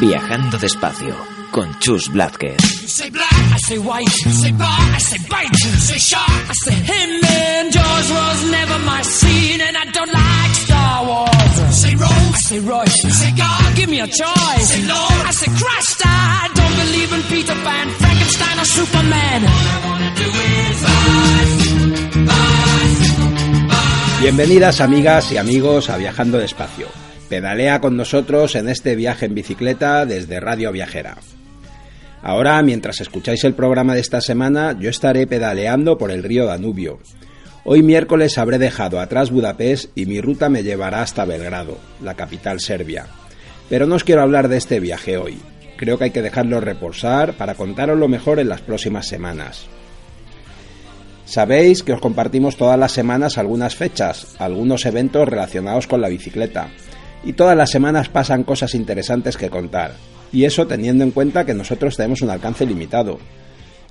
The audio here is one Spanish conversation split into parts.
Viajando despacio con Chus Blázquez. Say black, I say white, say bar, I say bite, say shark, I say him and Jaws was never my scene and I don't like Star Wars. Say Rose, I say Royce, say God, give me a choice. Say Lord, I say Christ, I don't believe in Peter Pan, Frankenstein or Superman. All I wanna do is bicycle, bicycle, bicycle. Bienvenidas amigas y amigos a Viajando Despacio. Pedalea con nosotros en este viaje en bicicleta desde Radio Viajera. Ahora, mientras escucháis el programa de esta semana, yo estaré pedaleando por el río Danubio. Hoy miércoles habré dejado atrás Budapest y mi ruta me llevará hasta Belgrado, la capital serbia. Pero no os quiero hablar de este viaje hoy. Creo que hay que dejarlo reposar para contaros lo mejor en las próximas semanas. Sabéis que os compartimos todas las semanas algunas fechas, algunos eventos relacionados con la bicicleta. Y todas las semanas pasan cosas interesantes que contar. Y eso teniendo en cuenta que nosotros tenemos un alcance limitado.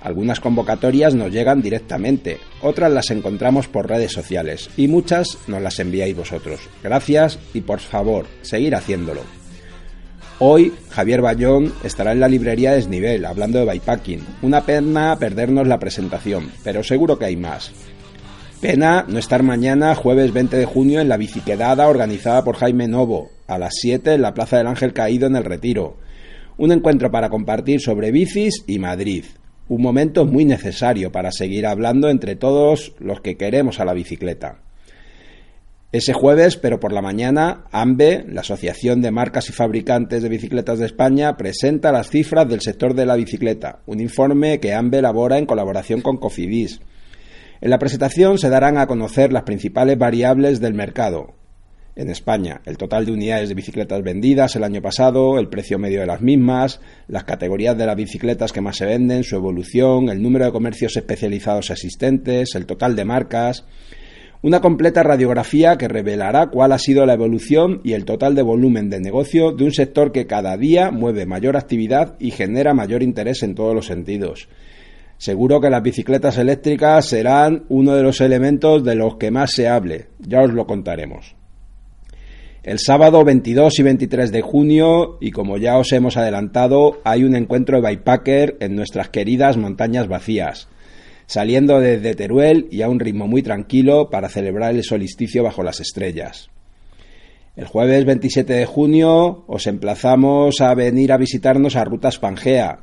Algunas convocatorias nos llegan directamente, otras las encontramos por redes sociales y muchas nos las enviáis vosotros. Gracias y por favor, seguir haciéndolo. Hoy Javier Bayón estará en la librería Desnivel hablando de bikepacking. Una pena perdernos la presentación, pero seguro que hay más. Pena no estar mañana, jueves 20 de junio, en la biciquedada organizada por Jaime Novo, a las 7 en la Plaza del Ángel Caído en el Retiro. Un encuentro para compartir sobre bicis y Madrid. Un momento muy necesario para seguir hablando entre todos los que queremos a la bicicleta. Ese jueves, pero por la mañana, AMBE, la Asociación de Marcas y Fabricantes de Bicicletas de España, presenta las cifras del sector de la bicicleta, un informe que AMBE elabora en colaboración con Cofidis. En la presentación se darán a conocer las principales variables del mercado. En España, el total de unidades de bicicletas vendidas el año pasado, el precio medio de las mismas, las categorías de las bicicletas que más se venden, su evolución, el número de comercios especializados existentes, el total de marcas. Una completa radiografía que revelará cuál ha sido la evolución y el total de volumen de negocio de un sector que cada día mueve mayor actividad y genera mayor interés en todos los sentidos. Seguro que las bicicletas eléctricas serán uno de los elementos de los que más se hable, ya os lo contaremos. El sábado 22 y 23 de junio, y como ya os hemos adelantado, hay un encuentro de bikepacker en nuestras queridas montañas vacías, saliendo desde Teruel y a un ritmo muy tranquilo para celebrar el solsticio bajo las estrellas. El jueves 27 de junio os emplazamos a venir a visitarnos a Rutas Pangea.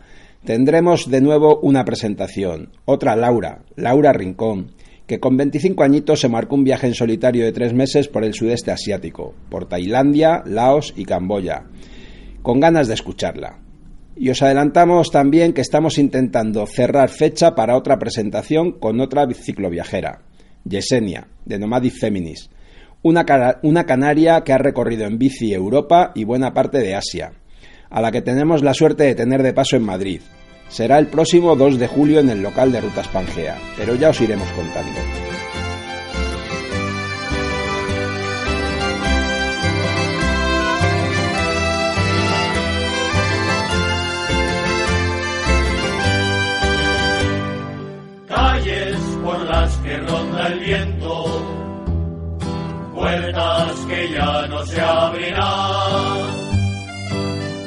Tendremos de nuevo una presentación, otra Laura, Laura Rincón, que con 25 añitos se marcó un viaje en solitario de tres meses por el sudeste asiático, por Tailandia, Laos y Camboya, con ganas de escucharla. Y os adelantamos también que estamos intentando cerrar fecha para otra presentación con otra cicloviajera, Yesenia, de Nomadic Feminis, una, una canaria que ha recorrido en bici Europa y buena parte de Asia, a la que tenemos la suerte de tener de paso en Madrid, Será el próximo 2 de julio en el local de Rutas Pangea, pero ya os iremos contando. Calles por las que ronda el viento, puertas que ya no se abrirán,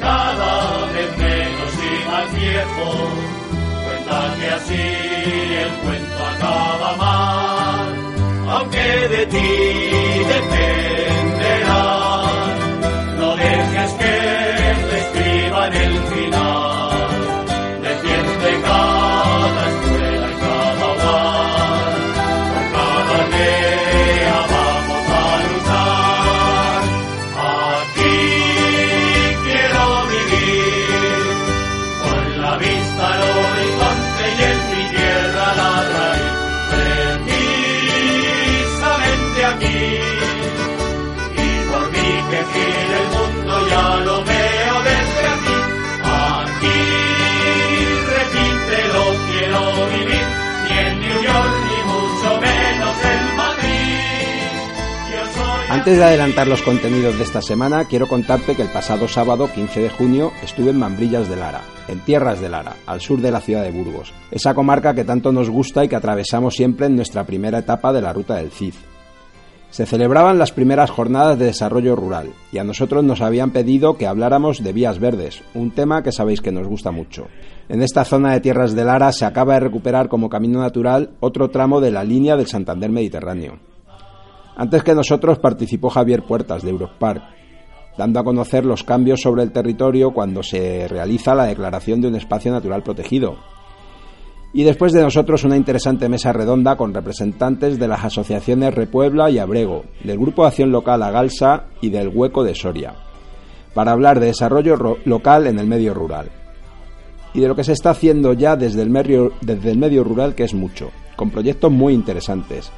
cada vez menos y más viejos, cuenta que así el cuento acaba mal, aunque de ti dependerá, no dejes que te escriban el final, Antes de adelantar los contenidos de esta semana, quiero contarte que el pasado sábado 15 de junio estuve en Mambrillas de Lara, en Tierras de Lara, al sur de la ciudad de Burgos, esa comarca que tanto nos gusta y que atravesamos siempre en nuestra primera etapa de la ruta del CID. Se celebraban las primeras jornadas de desarrollo rural y a nosotros nos habían pedido que habláramos de vías verdes, un tema que sabéis que nos gusta mucho. En esta zona de tierras de Lara se acaba de recuperar como camino natural otro tramo de la línea del Santander Mediterráneo. Antes que nosotros participó Javier Puertas de Europark, dando a conocer los cambios sobre el territorio cuando se realiza la declaración de un espacio natural protegido, y después de nosotros una interesante mesa redonda con representantes de las asociaciones Repuebla y Abrego, del Grupo de Acción Local Agalsa y del Hueco de Soria, para hablar de desarrollo local en el medio rural. Y de lo que se está haciendo ya desde el, medio, desde el medio rural, que es mucho, con proyectos muy interesantes.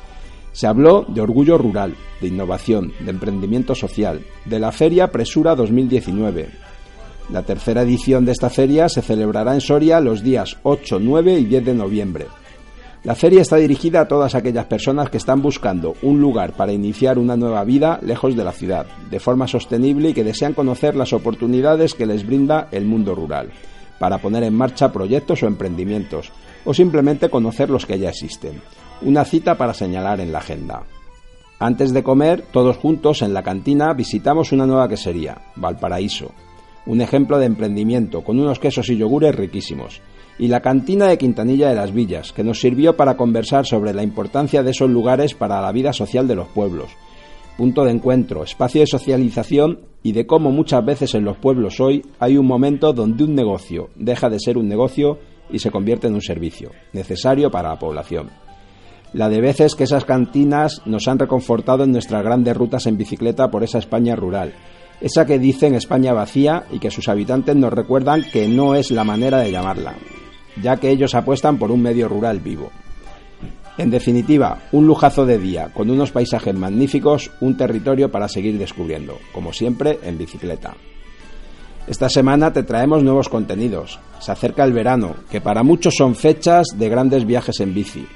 Se habló de orgullo rural, de innovación, de emprendimiento social, de la Feria Presura 2019, la tercera edición de esta feria se celebrará en Soria los días 8, 9 y 10 de noviembre. La feria está dirigida a todas aquellas personas que están buscando un lugar para iniciar una nueva vida lejos de la ciudad, de forma sostenible y que desean conocer las oportunidades que les brinda el mundo rural, para poner en marcha proyectos o emprendimientos, o simplemente conocer los que ya existen. Una cita para señalar en la agenda. Antes de comer, todos juntos en la cantina visitamos una nueva quesería, Valparaíso, un ejemplo de emprendimiento, con unos quesos y yogures riquísimos, y la cantina de Quintanilla de las Villas, que nos sirvió para conversar sobre la importancia de esos lugares para la vida social de los pueblos, punto de encuentro, espacio de socialización y de cómo muchas veces en los pueblos hoy hay un momento donde un negocio deja de ser un negocio y se convierte en un servicio, necesario para la población. La de veces que esas cantinas nos han reconfortado en nuestras grandes rutas en bicicleta por esa España rural, esa que dicen España vacía y que sus habitantes nos recuerdan que no es la manera de llamarla, ya que ellos apuestan por un medio rural vivo. En definitiva, un lujazo de día, con unos paisajes magníficos, un territorio para seguir descubriendo, como siempre en bicicleta. Esta semana te traemos nuevos contenidos. Se acerca el verano, que para muchos son fechas de grandes viajes en bici.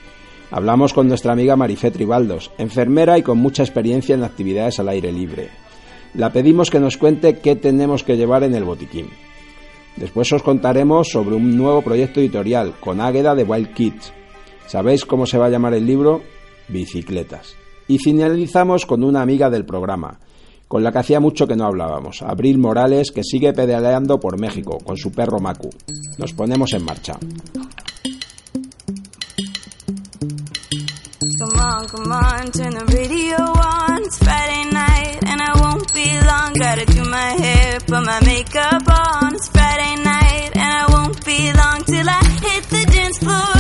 Hablamos con nuestra amiga Marifé Tribaldos, enfermera y con mucha experiencia en actividades al aire libre la pedimos que nos cuente qué tenemos que llevar en el botiquín. Después os contaremos sobre un nuevo proyecto editorial con Águeda de Wild Kids. ¿Sabéis cómo se va a llamar el libro? Bicicletas. Y finalizamos con una amiga del programa, con la que hacía mucho que no hablábamos, Abril Morales, que sigue pedaleando por México con su perro Macu. Nos ponemos en marcha. Gotta do my hair, put my on. It's Friday night, and I won't be long till I hit the dance floor,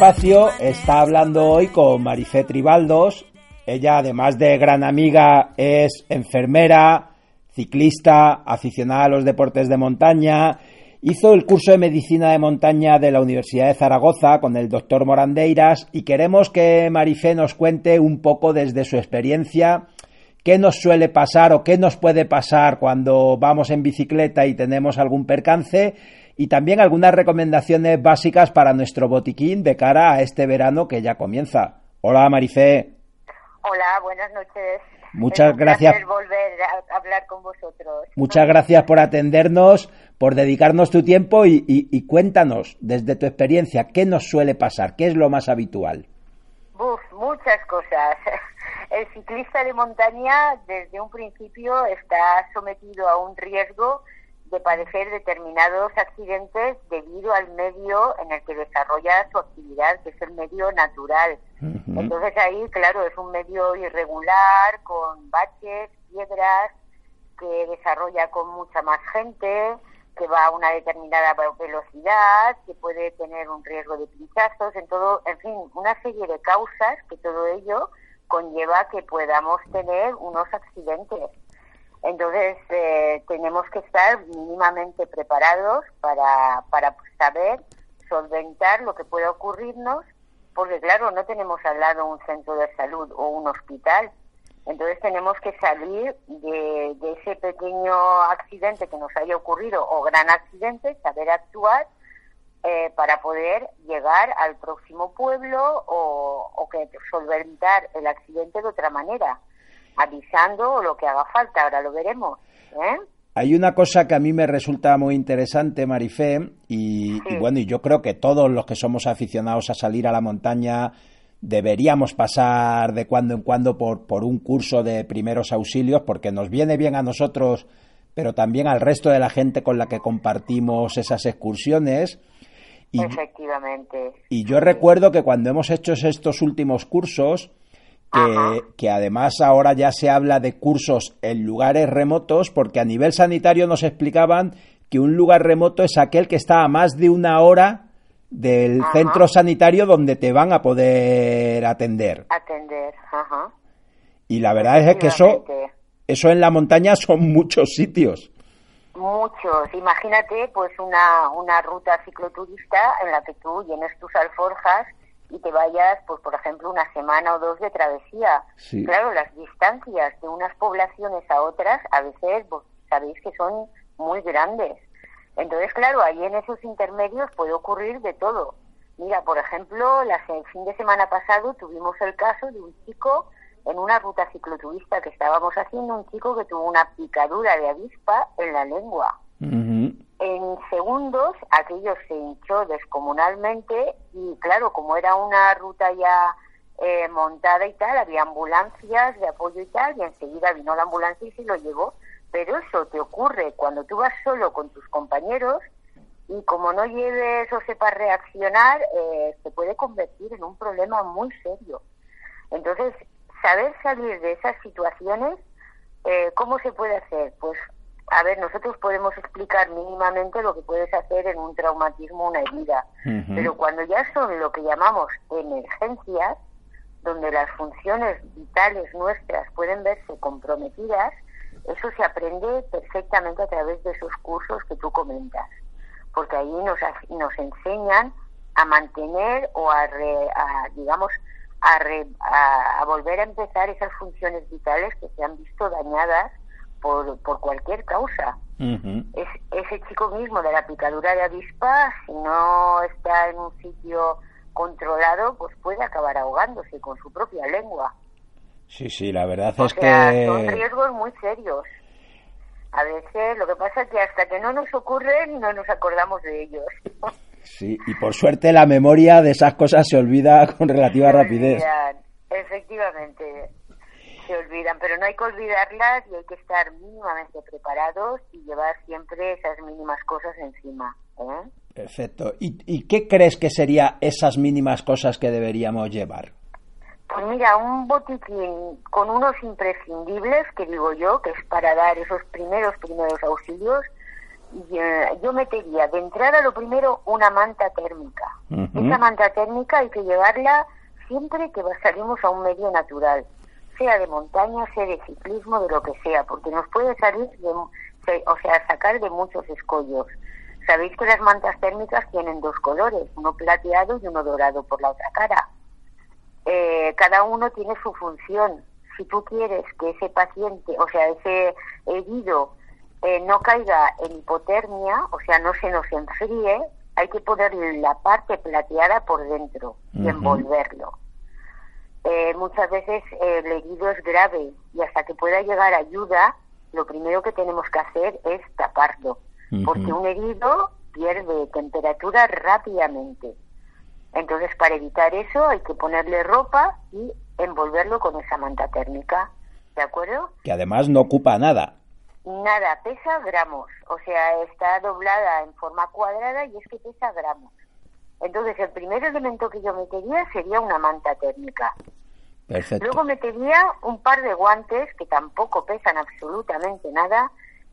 My está hablando hoy con Marifé Tribaldos. Ella, además de gran amiga, es enfermera, ciclista, aficionada a los deportes de montaña. Hizo el curso de medicina de montaña de la Universidad de Zaragoza con el doctor Morandeiras y queremos que Marifé nos cuente un poco desde su experiencia qué nos suele pasar o qué nos puede pasar cuando vamos en bicicleta y tenemos algún percance y también algunas recomendaciones básicas para nuestro botiquín de cara a este verano que ya comienza. Hola Marifé, Hola, buenas noches. Muchas Es un gracias. volver a hablar con vosotros. muchas gracias por atendernos, por dedicarnos tu tiempo y, y- y cuéntanos desde tu experiencia qué nos suele pasar, qué es lo más habitual. Buf, muchas cosas. El ciclista de montaña desde un principio está sometido a un riesgo de padecer determinados accidentes debido al medio en el que desarrolla su actividad, que es el medio natural. Entonces ahí, claro, es un medio irregular, con baches, piedras, que desarrolla con mucha más gente, que va a una determinada velocidad, que puede tener un riesgo de pinchazos, en todo, en fin, una serie de causas que todo ello conlleva que podamos tener unos accidentes. Entonces, eh, tenemos que estar mínimamente preparados para, para saber solventar lo que pueda ocurrirnos, porque claro, no tenemos al lado un centro de salud o un hospital. Entonces tenemos que salir de, de ese pequeño accidente que nos haya ocurrido o gran accidente, saber actuar eh, para poder llegar al próximo pueblo o, o que solventar el accidente de otra manera, avisando lo que haga falta. Ahora lo veremos. ¿eh? Hay una cosa que a mí me resulta muy interesante, Marifé, y, y bueno, y yo creo que todos los que somos aficionados a salir a la montaña deberíamos pasar de cuando en cuando por, por un curso de primeros auxilios, porque nos viene bien a nosotros, pero también al resto de la gente con la que compartimos esas excursiones. Y, Efectivamente. Y yo recuerdo que cuando hemos hecho estos últimos cursos, que, que, además ahora ya se habla de cursos en lugares remotos, porque a nivel sanitario nos explicaban que un lugar remoto es aquel que está a más de una hora del Ajá. centro sanitario donde te van a poder atender. Atender, ajá. Y la verdad es que eso, eso en la montaña son muchos sitios. Muchos. Imagínate, pues, una, una ruta cicloturista en la que tú llenes tus alforjas y te vayas, pues, por ejemplo, una semana o dos de travesía. Sí. Claro, las distancias de unas poblaciones a otras, a veces, pues, sabéis que son muy grandes. Entonces, claro, ahí en esos intermedios puede ocurrir de todo. Mira, por ejemplo, la, el fin de semana pasado tuvimos el caso de un chico en una ruta cicloturista que estábamos haciendo, un chico que tuvo una picadura de avispa en la lengua. Segundos aquello se hinchó descomunalmente y claro, como era una ruta ya eh, montada y tal, había ambulancias de apoyo y tal, y enseguida vino la ambulancia y se lo llevó. Pero eso te ocurre cuando tú vas solo con tus compañeros y como no lleves o sepas reaccionar, eh, se puede convertir en un problema muy serio. Entonces, saber salir de esas situaciones, eh, ¿cómo se puede hacer? Pues, a ver, nosotros podemos explicar mínimamente lo que puedes hacer en un traumatismo, una herida, pero cuando ya son lo que llamamos emergencias, donde las funciones vitales nuestras pueden verse comprometidas, eso se aprende perfectamente a través de esos cursos que tú comentas, porque ahí nos, nos enseñan a mantener o a, re- a, digamos, a, re- a- a volver a empezar esas funciones vitales que se han visto dañadas por, por cualquier causa. Es, ese chico mismo de la picadura de avispa, si no está en un sitio controlado, pues puede acabar ahogándose con su propia lengua. Sí, sí, la verdad O es sea, son que... riesgos muy serios. A veces lo que pasa es que hasta que no nos ocurren no nos acordamos de ellos. Sí, y por suerte la memoria de esas cosas se olvida con relativa Se rapidez. olvidan, efectivamente, se olvidan, pero no hay que olvidarlas y hay que estar mínimamente preparados y llevar siempre esas mínimas cosas encima. ¿eh? Perfecto. ¿Y, y qué crees que serían esas mínimas cosas que deberíamos llevar? Pues mira, un botiquín con unos imprescindibles, que digo yo, que es para dar esos primeros, primeros auxilios, eh, yo metería de entrada lo primero una manta térmica. Esa manta térmica hay que llevarla siempre que salimos a un medio natural, sea de montaña, sea de ciclismo, de lo que sea, porque nos puede salir, de, o sea, sacar de muchos escollos. Sabéis que las mantas térmicas tienen dos colores, uno plateado y uno dorado por la otra cara. Eh, cada uno tiene su función. Si tú quieres que ese paciente, o sea, ese herido, eh, no caiga en hipotermia, o sea, no se nos enfríe, hay que ponerle la parte plateada por dentro y envolverlo. Eh, muchas veces eh, el herido es grave y hasta que pueda llegar ayuda, lo primero que tenemos que hacer es taparlo, porque un herido pierde temperatura rápidamente. Entonces, para evitar eso, hay que ponerle ropa y envolverlo con esa manta térmica. ¿De acuerdo? Que además no ocupa nada. Nada, pesa gramos, o sea, está doblada en forma cuadrada y es que pesa gramos. Entonces, el primer elemento que yo metería sería una manta térmica. Perfecto. Luego metería un par de guantes que tampoco pesan absolutamente nada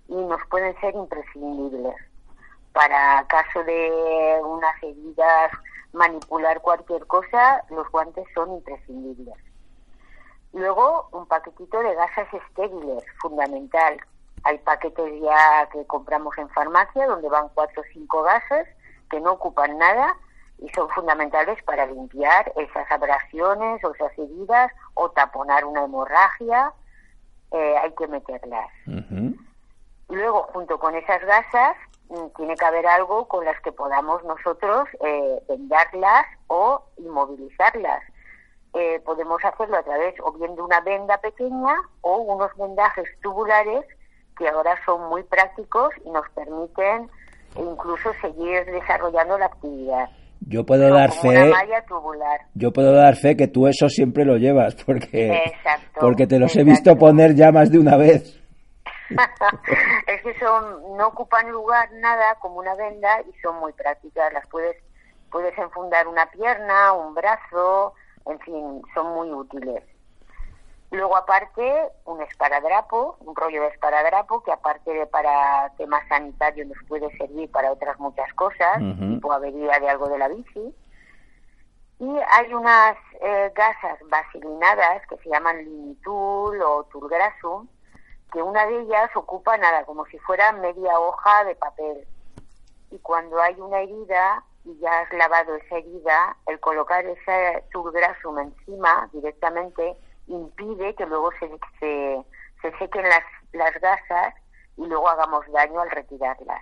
y nos pueden ser imprescindibles. Para caso de unas heridas, manipular cualquier cosa, los guantes son imprescindibles. Luego, un paquetito de gasas estériles, fundamental. Hay paquetes ya que compramos en farmacia donde van cuatro o cinco gases que no ocupan nada y son fundamentales para limpiar esas abrasiones o esas heridas o taponar una hemorragia. Eh, hay que meterlas. Luego, junto con esas gasas, mm, tiene que haber algo con las que podamos nosotros eh, vendarlas o inmovilizarlas. Eh, podemos hacerlo a través o bien de una venda pequeña o unos vendajes tubulares que ahora son muy prácticos y nos permiten incluso seguir desarrollando la actividad. Yo puedo dar fe. Yo puedo dar fe que tú eso siempre lo llevas, porque, Exacto, porque te los he visto poner ya más de una vez. es que son no ocupan lugar nada como una venda y son muy prácticas las puedes puedes enfundar una pierna un brazo en fin son muy útiles luego aparte un esparadrapo un rollo de esparadrapo que aparte de para temas sanitarios nos puede servir para otras muchas cosas tipo avería de algo de la bici y hay unas eh, gasas vaselinadas que se llaman limitul o turgrasum que una de ellas ocupa nada, como si fuera media hoja de papel. Y cuando hay una herida y ya has lavado esa herida, el colocar ese turgrasum encima directamente impide que luego se, se, se sequen las, las gasas y luego hagamos daño al retirarlas.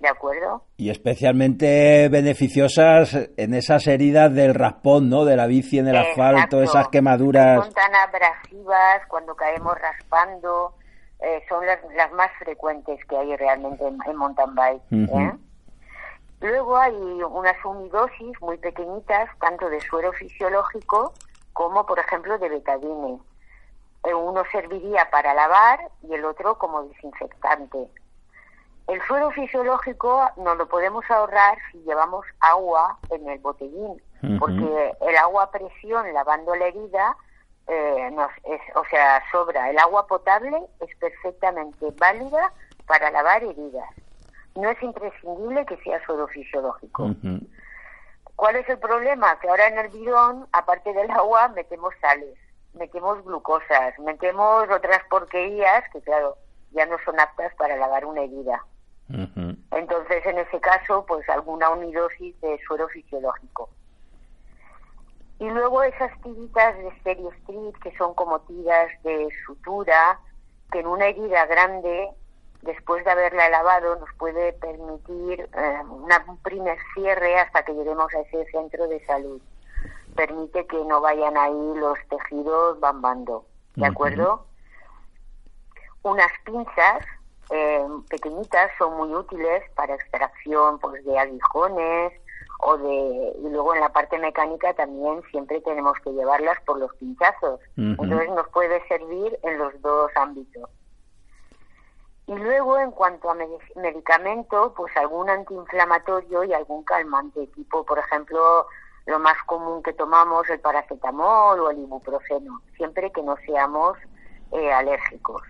¿De acuerdo? Y especialmente beneficiosas en esas heridas del raspón, ¿no? De la bici en el asfalto, esas quemaduras. Son tan abrasivas cuando caemos raspando, eh, son las, las más frecuentes que hay realmente en, en mountain bike. ¿eh? Luego hay unas unidosis muy pequeñitas, tanto de suero fisiológico como, por ejemplo, de betadine. Eh, Uno serviría para lavar y el otro como desinfectante. El suero fisiológico nos lo podemos ahorrar si llevamos agua en el botellín, porque el agua a presión lavando la herida, eh, nos es, o sea, sobra. El agua potable es perfectamente válida para lavar heridas. No es imprescindible que sea suero fisiológico. ¿Cuál es el problema? Que ahora en el bidón, aparte del agua, metemos sales, metemos glucosas, metemos otras porquerías que, claro, ya no son aptas para lavar una herida. Entonces, en ese caso, pues alguna unidosis de suero fisiológico. Y luego esas tiritas de Stereo Street, que son como tiras de sutura, que en una herida grande, después de haberla lavado, nos puede permitir eh, una- un primer cierre hasta que lleguemos a ese centro de salud. Permite que no vayan ahí los tejidos bambando. ¿De acuerdo? Unas pinzas eh, pequeñitas son muy útiles para extracción pues, de aguijones o de y luego en la parte mecánica también siempre tenemos que llevarlas por los pinchazos. Entonces nos puede servir en los dos ámbitos. Y luego, en cuanto a medi- medicamento, pues algún antiinflamatorio y algún calmante, tipo, por ejemplo, lo más común que tomamos, el paracetamol o el ibuprofeno, siempre que no seamos eh, alérgicos.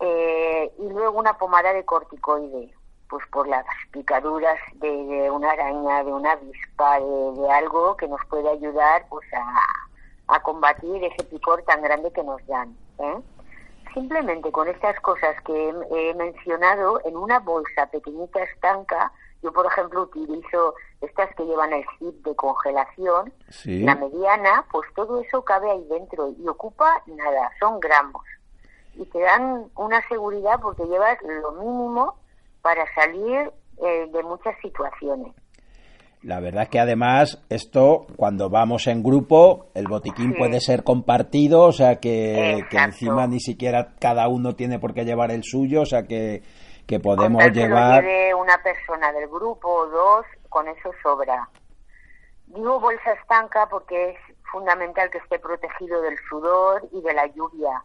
Eh, y luego una pomada de corticoide, pues por las picaduras de, una araña, de una avispa, de, de algo que nos puede ayudar pues a, a combatir ese picor tan grande que nos dan. ¿eh? Simplemente con estas cosas que he, mencionado, en una bolsa pequeñita estanca, yo por ejemplo utilizo estas que llevan el zip de congelación, Sí. la mediana, pues todo eso cabe ahí dentro y ocupa nada, son gramos. Y te dan una seguridad porque llevas lo mínimo para salir eh, de muchas situaciones. La verdad es que además esto, cuando vamos en grupo, el botiquín Sí. puede ser compartido, o sea que, encima ni siquiera cada uno tiene por qué llevar el suyo, o sea que, que Con podemos tal que lo llevar... lleve una persona del grupo o dos, con eso sobra. Digo bolsa estanca porque es fundamental que esté protegido del sudor y de la lluvia.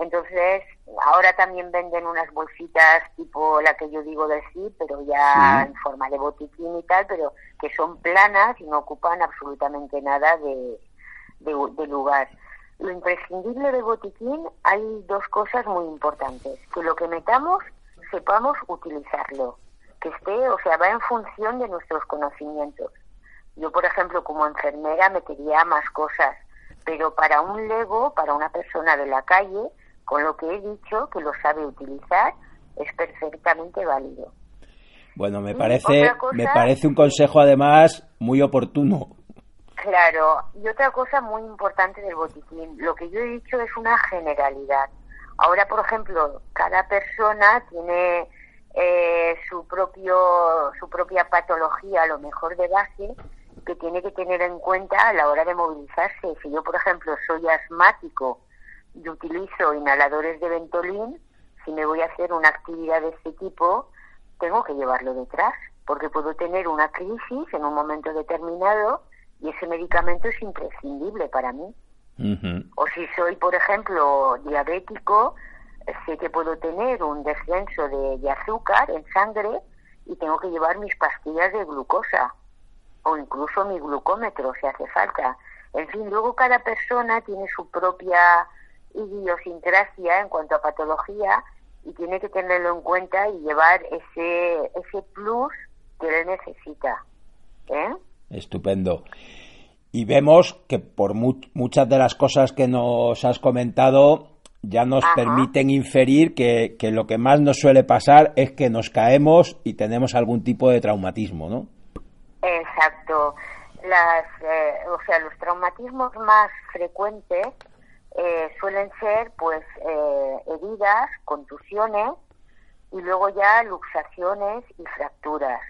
Entonces, ahora también venden unas bolsitas tipo la que yo digo de sí, pero ya en forma de botiquín y tal, pero que son planas y no ocupan absolutamente nada de, de, lugar. Lo imprescindible de botiquín hay dos cosas muy importantes. Que lo que metamos sepamos utilizarlo. Que esté, o sea, va en función de nuestros conocimientos. Yo, por ejemplo, como enfermera metería más cosas, pero para un lego, para una persona de la calle, con lo que he dicho, que lo sabe utilizar, es perfectamente válido. Bueno, me parece, me parece un consejo además muy oportuno. Claro, y otra cosa muy importante del botiquín, lo que yo he dicho es una generalidad. Ahora, por ejemplo, cada persona tiene eh, su propio su propia patología, a lo mejor de base, que tiene que tener en cuenta a la hora de movilizarse. Si yo, por ejemplo, soy asmático y utilizo inhaladores de Ventolin, si me voy a hacer una actividad de este tipo, tengo que llevarlo detrás, porque puedo tener una crisis en un momento determinado y ese medicamento es imprescindible para mí. O si soy, por ejemplo, diabético, sé que puedo tener un descenso de azúcar en sangre y tengo que llevar mis pastillas de glucosa o incluso mi glucómetro si hace falta. En fin, luego cada persona tiene su propia idiosincrasia en cuanto a patología y tiene que tenerlo en cuenta y llevar ese, ese plus que él necesita. ¿eh? Estupendo. Y vemos que por muchas de las cosas que nos has comentado ya nos permiten inferir que, que lo que más nos suele pasar es que nos caemos y tenemos algún tipo de traumatismo, ¿no? Exacto. Las, eh, o sea, los traumatismos más frecuentes eh, suelen ser, pues, eh, heridas, contusiones y luego ya luxaciones y fracturas.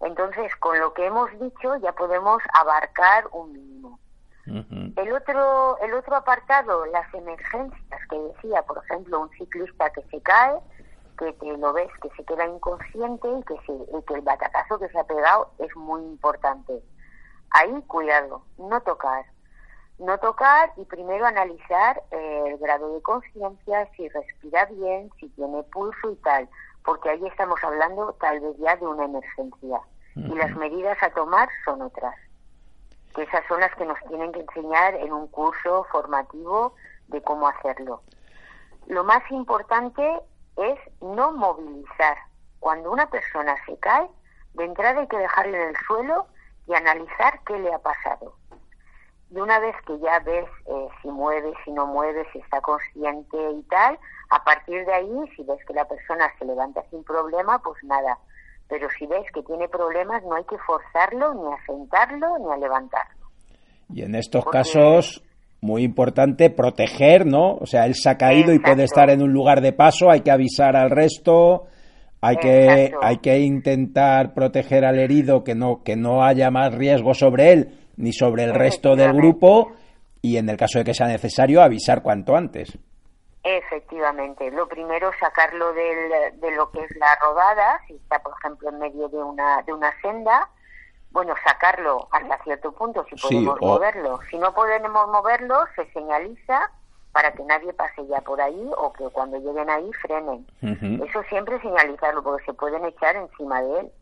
Entonces, con lo que hemos dicho, ya podemos abarcar un mínimo. El otro, el otro apartado, las emergencias que decía, por ejemplo, un ciclista que se cae, que te lo ves que se queda inconsciente y que, se, que el batacazo que se ha pegado es muy importante. Ahí cuidado, no tocar. No tocar y primero analizar eh, el grado de conciencia, si respira bien, si tiene pulso y tal, porque ahí estamos hablando tal vez ya de una emergencia. Y las medidas a tomar son otras, que esas son las que nos tienen que enseñar en un curso formativo de cómo hacerlo. Lo más importante es no movilizar. Cuando una persona se cae, de entrada hay que dejarle en el suelo y analizar qué le ha pasado. Y una vez que ya ves eh, si mueve, si no mueve, si está consciente y tal, a partir de ahí, si ves que la persona se levanta sin problema, pues nada. Pero si ves que tiene problemas, no hay que forzarlo, ni a sentarlo, ni a levantarlo. Y en estos casos, muy importante proteger, ¿no? O sea, él se ha caído y puede estar en un lugar de paso, hay que avisar al resto, hay que, hay que intentar proteger al herido que no, que no haya más riesgo sobre él ni sobre el resto del grupo y en el caso de que sea necesario avisar cuanto antes. Efectivamente, lo primero sacarlo del, de lo que es la rodada, si está por ejemplo en medio de una, de una senda, bueno, sacarlo hasta cierto punto si podemos moverlo. Si no podemos moverlo, se señaliza para que nadie pase ya por ahí o que cuando lleguen ahí frenen. Eso siempre señalizarlo porque se pueden echar encima de él.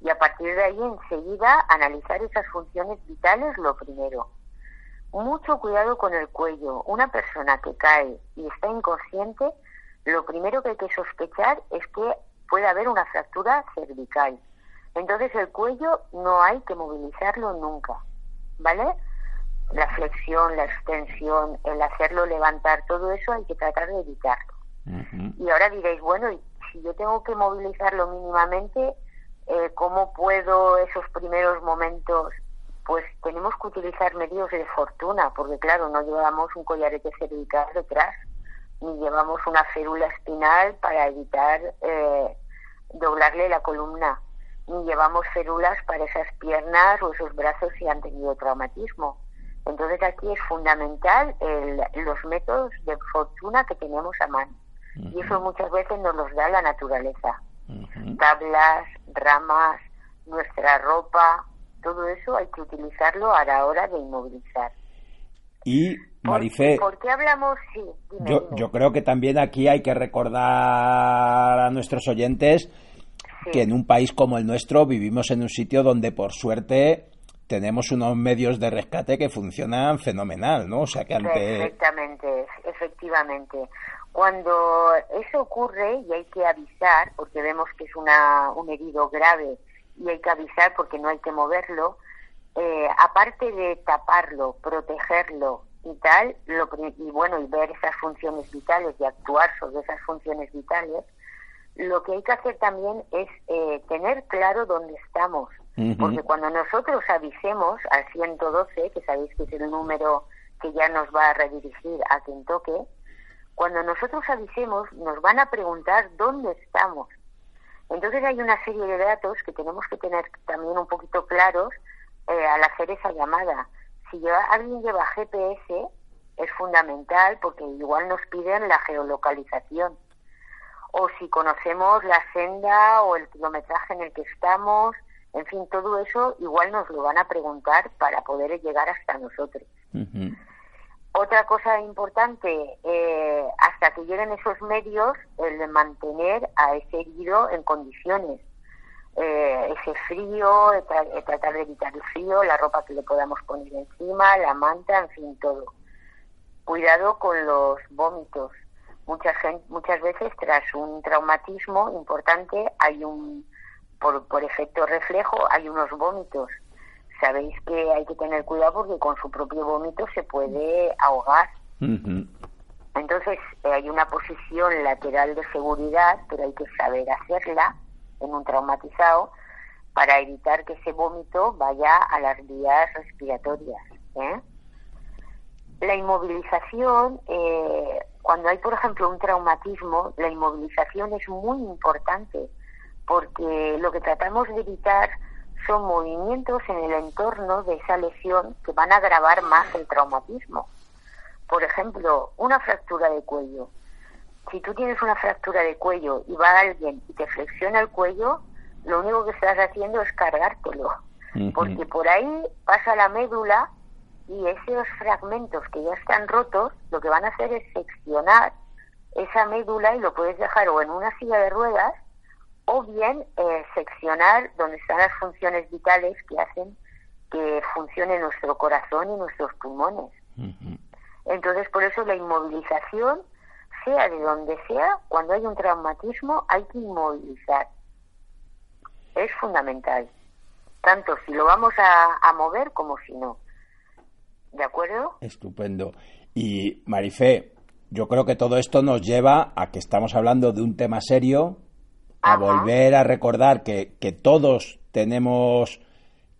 Y a partir de ahí enseguida analizar esas funciones vitales lo primero. Mucho cuidado con el cuello. Una persona que cae y está inconsciente, lo primero que hay que sospechar es que puede haber una fractura cervical. Entonces el cuello no hay que movilizarlo nunca, ¿vale? La flexión, la extensión, el hacerlo levantar, todo eso hay que tratar de evitarlo. Y ahora diréis, bueno, si yo tengo que movilizarlo mínimamente, eh, ¿cómo puedo esos primeros momentos? Pues tenemos que utilizar medios de fortuna, porque claro, no llevamos un collarete cervical detrás, ni llevamos una férula espinal para evitar eh, doblarle la columna ni llevamos férulas para esas piernas o esos brazos si han tenido traumatismo. Entonces aquí es fundamental los métodos de fortuna que tenemos a mano. Y eso muchas veces nos los da la naturaleza. Tablas, ramas, nuestra ropa, todo eso hay que utilizarlo a la hora de inmovilizar. Y Marifé. ¿Por qué hablamos? Sí, yo, yo creo que también aquí hay que recordar a nuestros oyentes que en un país como el nuestro vivimos en un sitio donde por suerte tenemos unos medios de rescate que funcionan fenomenal, ¿no? O sea que ante... Perfectamente, efectivamente. Cuando eso ocurre y hay que avisar, porque vemos que es una, un herido grave y hay que avisar porque no hay que moverlo, eh, aparte de taparlo, protegerlo y tal, lo, y bueno, y ver esas funciones vitales y actuar sobre esas funciones vitales, lo que hay que hacer también es eh, tener claro dónde estamos. Porque cuando nosotros avisemos al 112, que sabéis que es el número que ya nos va a redirigir a quien toque, cuando nosotros avisemos nos van a preguntar dónde estamos. Entonces hay una serie de datos que tenemos que tener también un poquito claros eh, al hacer esa llamada. Si alguien lleva GPS es fundamental porque igual nos piden la geolocalización o si conocemos la senda o el kilometraje en el que estamos, en fin, todo eso igual nos lo van a preguntar para poder llegar hasta nosotros. Otra cosa importante, eh, hasta que lleguen esos medios, el de mantener a ese herido en condiciones. Eh, ese frío, tratar de evitar el frío, la ropa que le podamos poner encima, la manta, en fin, todo. Cuidado con los vómitos muchas muchas veces tras un traumatismo importante hay un por, por efecto reflejo hay unos vómitos sabéis que hay que tener cuidado porque con su propio vómito se puede ahogar entonces eh, hay una posición lateral de seguridad pero hay que saber hacerla en un traumatizado para evitar que ese vómito vaya a las vías respiratorias ¿eh? la inmovilización eh, cuando hay, por ejemplo, un traumatismo, la inmovilización es muy importante porque lo que tratamos de evitar son movimientos en el entorno de esa lesión que van a agravar más el traumatismo. Por ejemplo, una fractura de cuello. Si tú tienes una fractura de cuello y va alguien y te flexiona el cuello, lo único que estás haciendo es cargártelo, porque por ahí pasa la médula y esos fragmentos que ya están rotos lo que van a hacer es seccionar esa médula y lo puedes dejar o en una silla de ruedas o bien eh, seccionar donde están las funciones vitales que hacen que funcione nuestro corazón y nuestros pulmones. Entonces, por eso la inmovilización, sea de donde sea, cuando hay un traumatismo hay que inmovilizar. Es fundamental, tanto si lo vamos a mover como si no. ¿De acuerdo? Estupendo. Y Marifé, yo creo que todo esto nos lleva a que estamos hablando de un tema serio, a volver a recordar que, que, todos tenemos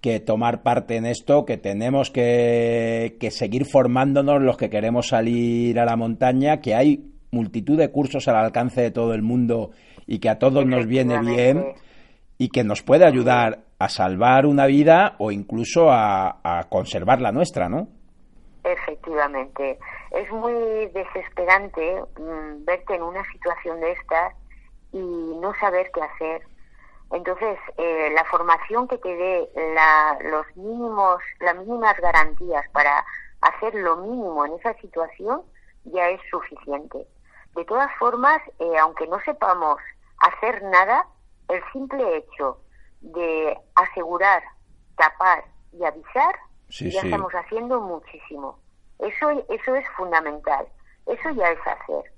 que tomar parte en esto, que tenemos que, que seguir formándonos los que queremos salir a la montaña, que hay multitud de cursos al alcance de todo el mundo y que a todos nos viene bien y que nos puede ayudar a salvar una vida o incluso a, a conservar la nuestra, ¿no? Efectivamente. Es muy desesperante mm, verte en una situación de estas y no saber qué hacer. Entonces, eh, la formación que te dé la, los mínimos, las mínimas garantías para hacer lo mínimo en esa situación ya es suficiente. De todas formas, eh, aunque no sepamos hacer nada, el simple hecho de asegurar, tapar y avisar ya estamos haciendo muchísimo. Eso, eso es fundamental. Eso ya es hacer.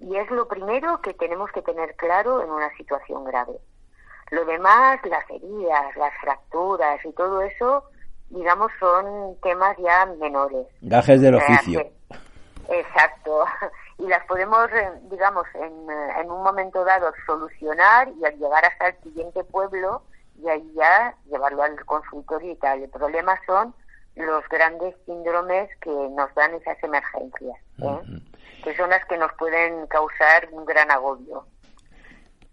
Y es lo primero que tenemos que tener claro en una situación grave. Lo demás, las heridas, las fracturas y todo eso, digamos, son temas ya menores. Gajes del oficio. Exacto. Y las podemos, eh, digamos, en, eh, en un momento dado solucionar y al llegar hasta el siguiente pueblo y ahí ya llevarlo al consultorio y tal. El problema son los grandes síndromes que nos dan esas emergencias, ¿eh? Que son las que nos pueden causar un gran agobio.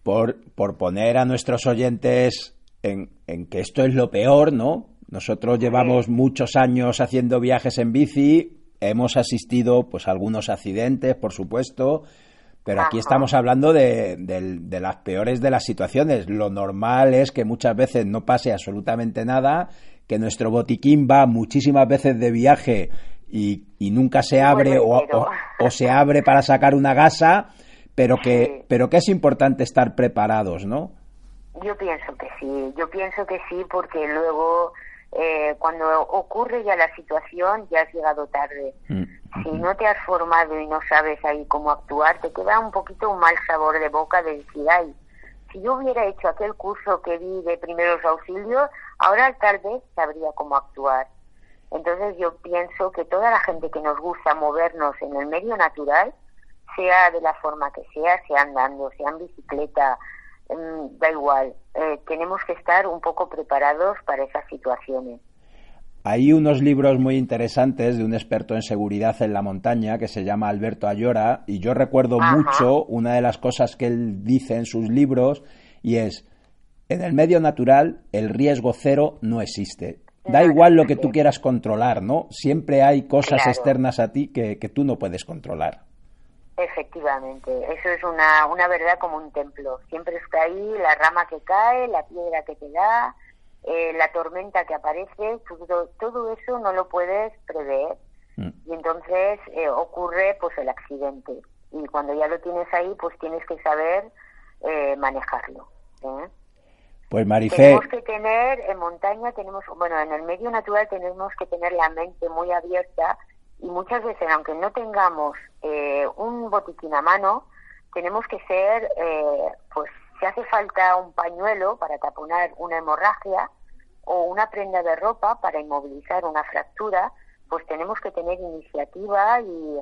Por, por poner a nuestros oyentes en, en que esto es lo peor, ¿no? Nosotros llevamos muchos años haciendo viajes en bici, hemos asistido pues a algunos accidentes, por supuesto, pero aquí estamos hablando de, de, las peores de las situaciones. Lo normal es que muchas veces no pase absolutamente nada que nuestro botiquín va muchísimas veces de viaje y, y nunca se abre o, o- o se abre para sacar una gasa, pero que, pero que es importante estar preparados, ¿no? Yo pienso que sí, yo pienso que sí porque luego eh, cuando ocurre ya la situación ya has llegado tarde. Si no te has formado y no sabes ahí cómo actuar, te queda un poquito un mal sabor de boca de decir, ay, si yo hubiera hecho aquel curso que vi de primeros auxilios, ahora tal vez sabría cómo actuar. Entonces yo pienso que toda la gente que nos gusta movernos en el medio natural, sea de la forma que sea, sea andando, sea en bicicleta, mm, da igual, eh, tenemos que estar un poco preparados para esas situaciones. Hay unos libros muy interesantes de un experto en seguridad en la montaña que se llama Alberto Ayora y yo recuerdo Ajá. mucho una de las cosas que él dice en sus libros y es, en el medio natural el riesgo cero no existe. Da No igual lo que tú quieras controlar, ¿no? Siempre hay cosas Claro. externas a ti que, que tú no puedes controlar. Efectivamente, eso es una, una verdad como un templo. Siempre está ahí la rama que cae, la piedra que te da, eh, la tormenta que aparece, todo, todo eso no lo puedes prever. Mm. Y entonces eh, ocurre pues el accidente. Y cuando ya lo tienes ahí, pues tienes que saber eh, manejarlo. ¿eh? Pues Marifé, Tenemos que tener, en montaña tenemos, bueno, en el medio natural tenemos que tener la mente muy abierta y muchas veces, aunque no tengamos eh, un botiquín a mano, tenemos que ser, eh, pues si hace falta un pañuelo para taponar una hemorragia o una prenda de ropa para inmovilizar una fractura, pues tenemos que tener iniciativa y,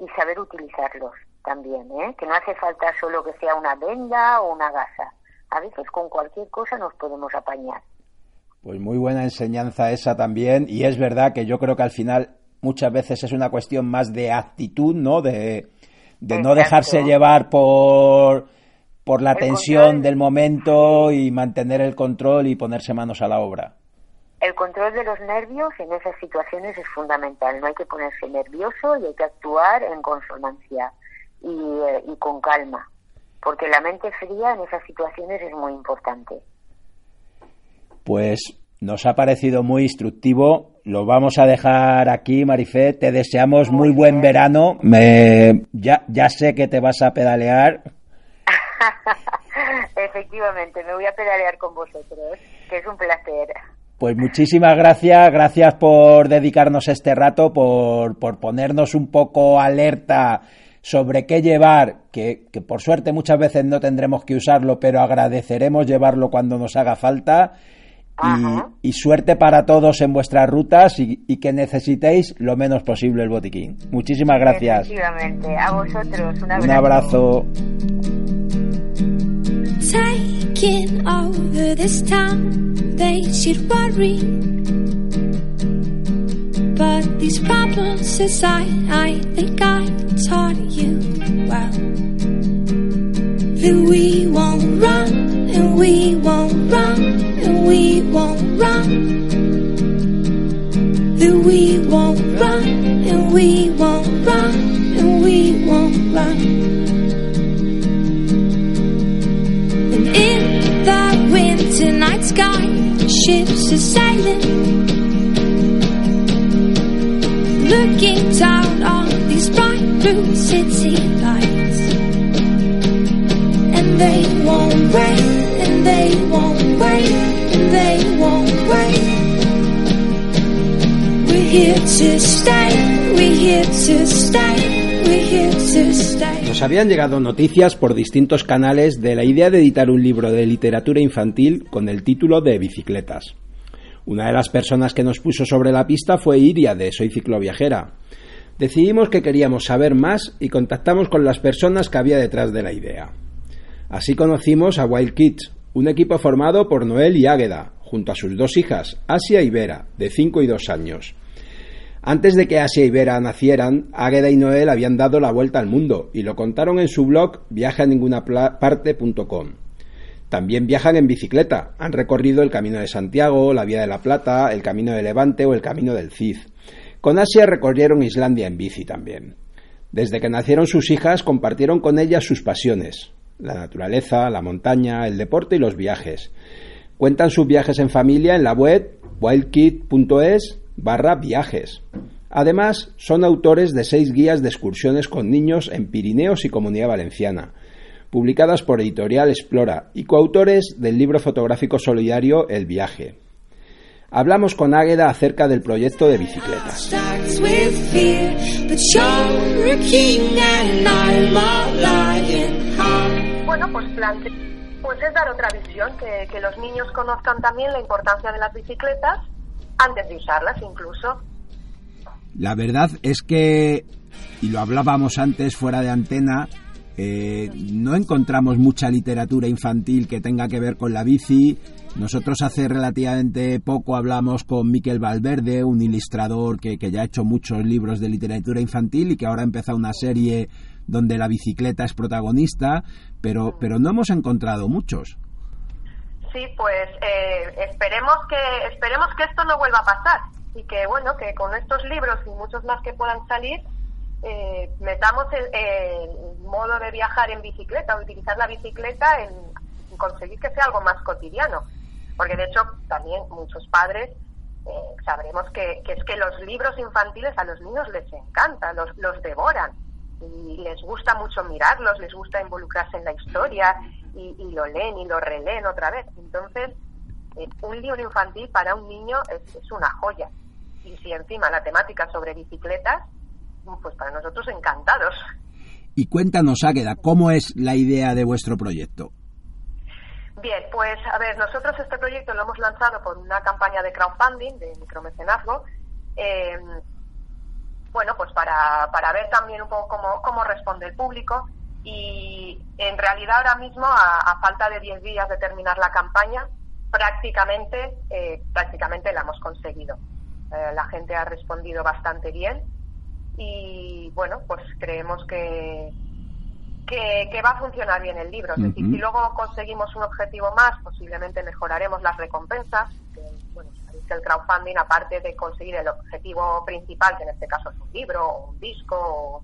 y saber utilizarlos también, ¿eh? que no hace falta solo que sea una venda o una gasa. A veces con cualquier cosa nos podemos apañar. pues muy buena enseñanza esa también y es verdad que yo creo que al final muchas veces es una cuestión más de actitud, ¿no? De, de no dejarse llevar por, por la El tensión control. del momento y mantener el control y ponerse manos a la obra. El control de los nervios en esas situaciones es fundamental. No hay que ponerse nervioso y hay que actuar en consonancia y, eh, y con calma. Porque la mente fría en esas situaciones es muy importante. Pues nos ha parecido muy instructivo. Lo vamos a dejar aquí, Marifé. Te deseamos muy, Muy buen verano. Me, ya, ya sé que te vas a pedalear. Efectivamente, me voy a pedalear con vosotros, que es un placer. Pues muchísimas gracias, gracias por dedicarnos este rato, por, por ponernos un poco alerta sobre qué llevar, que, que por suerte muchas veces no tendremos que usarlo, pero agradeceremos llevarlo cuando nos haga falta. Y, Ajá. y suerte para todos en vuestras rutas y, y que necesitéis lo menos posible el botiquín. Muchísimas gracias. Efectivamente, a vosotros, un abrazo. Un abrazo. taking over this town. They should worry. But these problems aside, I think I taught you well. That we won't run, and we won't run, and we won't run. That we won't run, and we won't run, and we won't run. And in the winter night sky, ships are sailing. Looking down on these bright Nos habían llegado noticias por distintos canales de la idea de editar un libro de literatura infantil con el título de Bicicletas. Una de las personas que nos puso sobre la pista fue Iria de Soy Cicloviajera. Decidimos que queríamos saber más y contactamos con las personas que había detrás de la idea. Así conocimos a Wild Kids, un equipo formado por Noel y Águeda, junto a sus dos hijas, Asia y Vera, de 5 y 2 años. Antes de que Asia y Vera nacieran, Águeda y Noel habían dado la vuelta al mundo y lo contaron en su blog viajaningunaparte.com. También viajan en bicicleta, han recorrido el Camino de Santiago, la Vía de la Plata, el Camino de Levante o el Camino del Cid. Con Asia recorrieron Islandia en bici también. Desde que nacieron sus hijas compartieron con ellas sus pasiones, la naturaleza, la montaña, el deporte y los viajes. Cuentan sus viajes en familia en la web wildkid.es barra viajes. Además, son autores de seis guías de excursiones con niños en Pirineos y Comunidad Valenciana, publicadas por Editorial Explora, y coautores del libro fotográfico solidario El viaje. Hablamos con Águeda acerca del proyecto de bicicletas. Bueno, pues plante pues es dar otra visión, que, que los niños conozcan también la importancia de las bicicletas antes de usarlas incluso. La verdad es que, y lo hablábamos antes fuera de antena, eh, no encontramos mucha literatura infantil que tenga que ver con la bici. Nosotros hace relativamente poco hablamos con Miquel Valverde, un ilustrador que, que ya ha hecho muchos libros de literatura infantil y que ahora ha empezado una serie donde la bicicleta es protagonista, pero, pero no hemos encontrado muchos. Sí, pues eh, esperemos que esperemos que esto no vuelva a pasar y que bueno que con estos libros y muchos más que puedan salir eh, metamos el, el modo de viajar en bicicleta, utilizar la bicicleta en, conseguir que sea algo más cotidiano, porque de hecho también muchos padres eh, sabremos que, es que los libros infantiles a los niños les encanta, los, los devoran y les gusta mucho mirarlos, les gusta involucrarse en la historia y, lo leen y lo releen otra vez. Entonces, eh, un libro infantil para un niño es una joya. Y si encima la temática sobre bicicletas, pues para nosotros encantados. Y cuéntanos, Águeda, ¿cómo es la idea de vuestro proyecto? Bien, pues a ver, nosotros este proyecto lo hemos lanzado por una campaña de crowdfunding, de micromecenazgo, eh, bueno, pues para, para ver también un poco cómo, cómo responde el público y en realidad ahora mismo, a, a falta de 10 días de terminar la campaña, prácticamente, eh, prácticamente la hemos conseguido. Eh, la gente ha respondido bastante bien y bueno, pues creemos que, que, que va a funcionar bien el libro. Es decir, si luego conseguimos un objetivo más, posiblemente mejoraremos las recompensas. Que, bueno, sabéis que el crowdfunding, aparte de conseguir el objetivo principal, que en este caso es un libro o un disco o,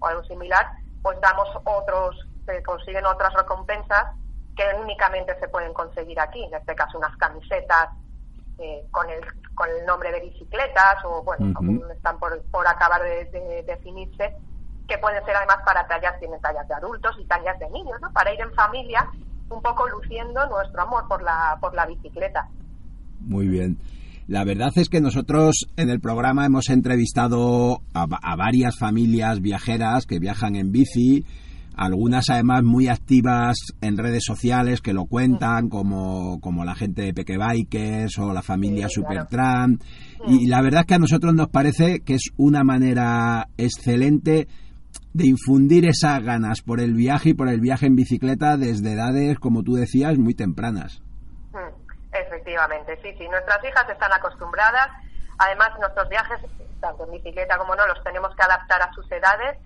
o algo similar, pues damos otros, se consiguen otras recompensas que únicamente se pueden conseguir aquí. En este caso, unas camisetas eh, con el con el nombre de bicicletas o bueno aún están por, por acabar de, de definirse que pueden ser además para tallas tienen tallas de adultos y tallas de niños no para ir en familia un poco luciendo nuestro amor por la por la bicicleta. Muy bien. La verdad es que nosotros en el programa hemos entrevistado a, a varias familias viajeras que viajan en bici, algunas además muy activas en redes sociales que lo cuentan, como, como la gente de Peque Bikers o la familia Supertram. Y la verdad es que a nosotros nos parece que es una manera excelente de infundir esas ganas por el viaje y por el viaje en bicicleta desde edades, como tú decías, muy tempranas. Mm, Efectivamente, sí, sí. Nuestras hijas están acostumbradas. Además, nuestros viajes, tanto en bicicleta como no, los tenemos que adaptar a sus edades.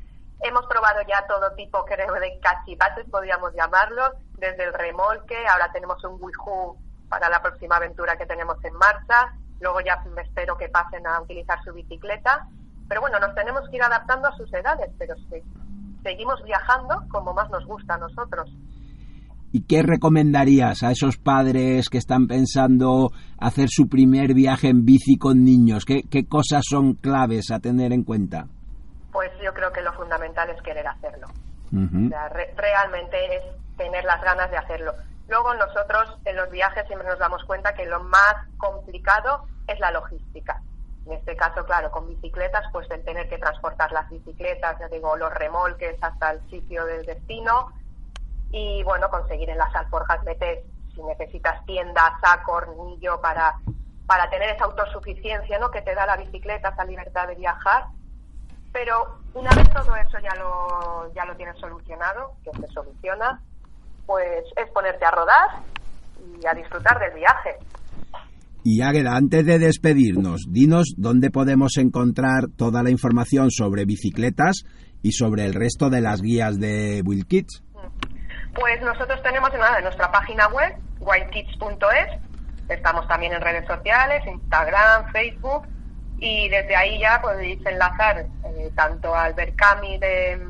Hemos probado ya todo tipo, creo, de cachivaches, podríamos llamarlo, desde el remolque. Ahora tenemos un Wihoo para la próxima aventura que tenemos en marcha. Luego ya espero que pasen a utilizar su bicicleta. Pero bueno, nos tenemos que ir adaptando a sus edades, pero sí, seguimos viajando como más nos gusta a nosotros. ¿Y qué recomendarías a esos padres que están pensando hacer su primer viaje en bici con niños? ¿Qué, qué cosas son claves a tener en cuenta? Pues yo creo que lo fundamental es querer hacerlo. O sea, re- realmente es tener las ganas de hacerlo. Luego nosotros en los viajes siempre nos damos cuenta que lo más complicado es la logística. En este caso, claro, con bicicletas, pues el tener que transportar las bicicletas, ya digo, los remolques hasta el sitio del destino y bueno, conseguir en las alforjas meter, si necesitas tienda, saco, hornillo para, para tener esa autosuficiencia ¿no? que te da la bicicleta, esa libertad de viajar. Pero una vez todo eso ya lo, ya lo tienes solucionado, que se soluciona, pues es ponerte a rodar y a disfrutar del viaje. Y Águeda, antes de despedirnos, dinos dónde podemos encontrar toda la información sobre bicicletas y sobre el resto de las guías de Will Kids. Pues nosotros tenemos nada, en nuestra página web, wildkids.es, estamos también en redes sociales, Instagram, Facebook, y desde ahí ya podéis enlazar eh, tanto al Berkami de,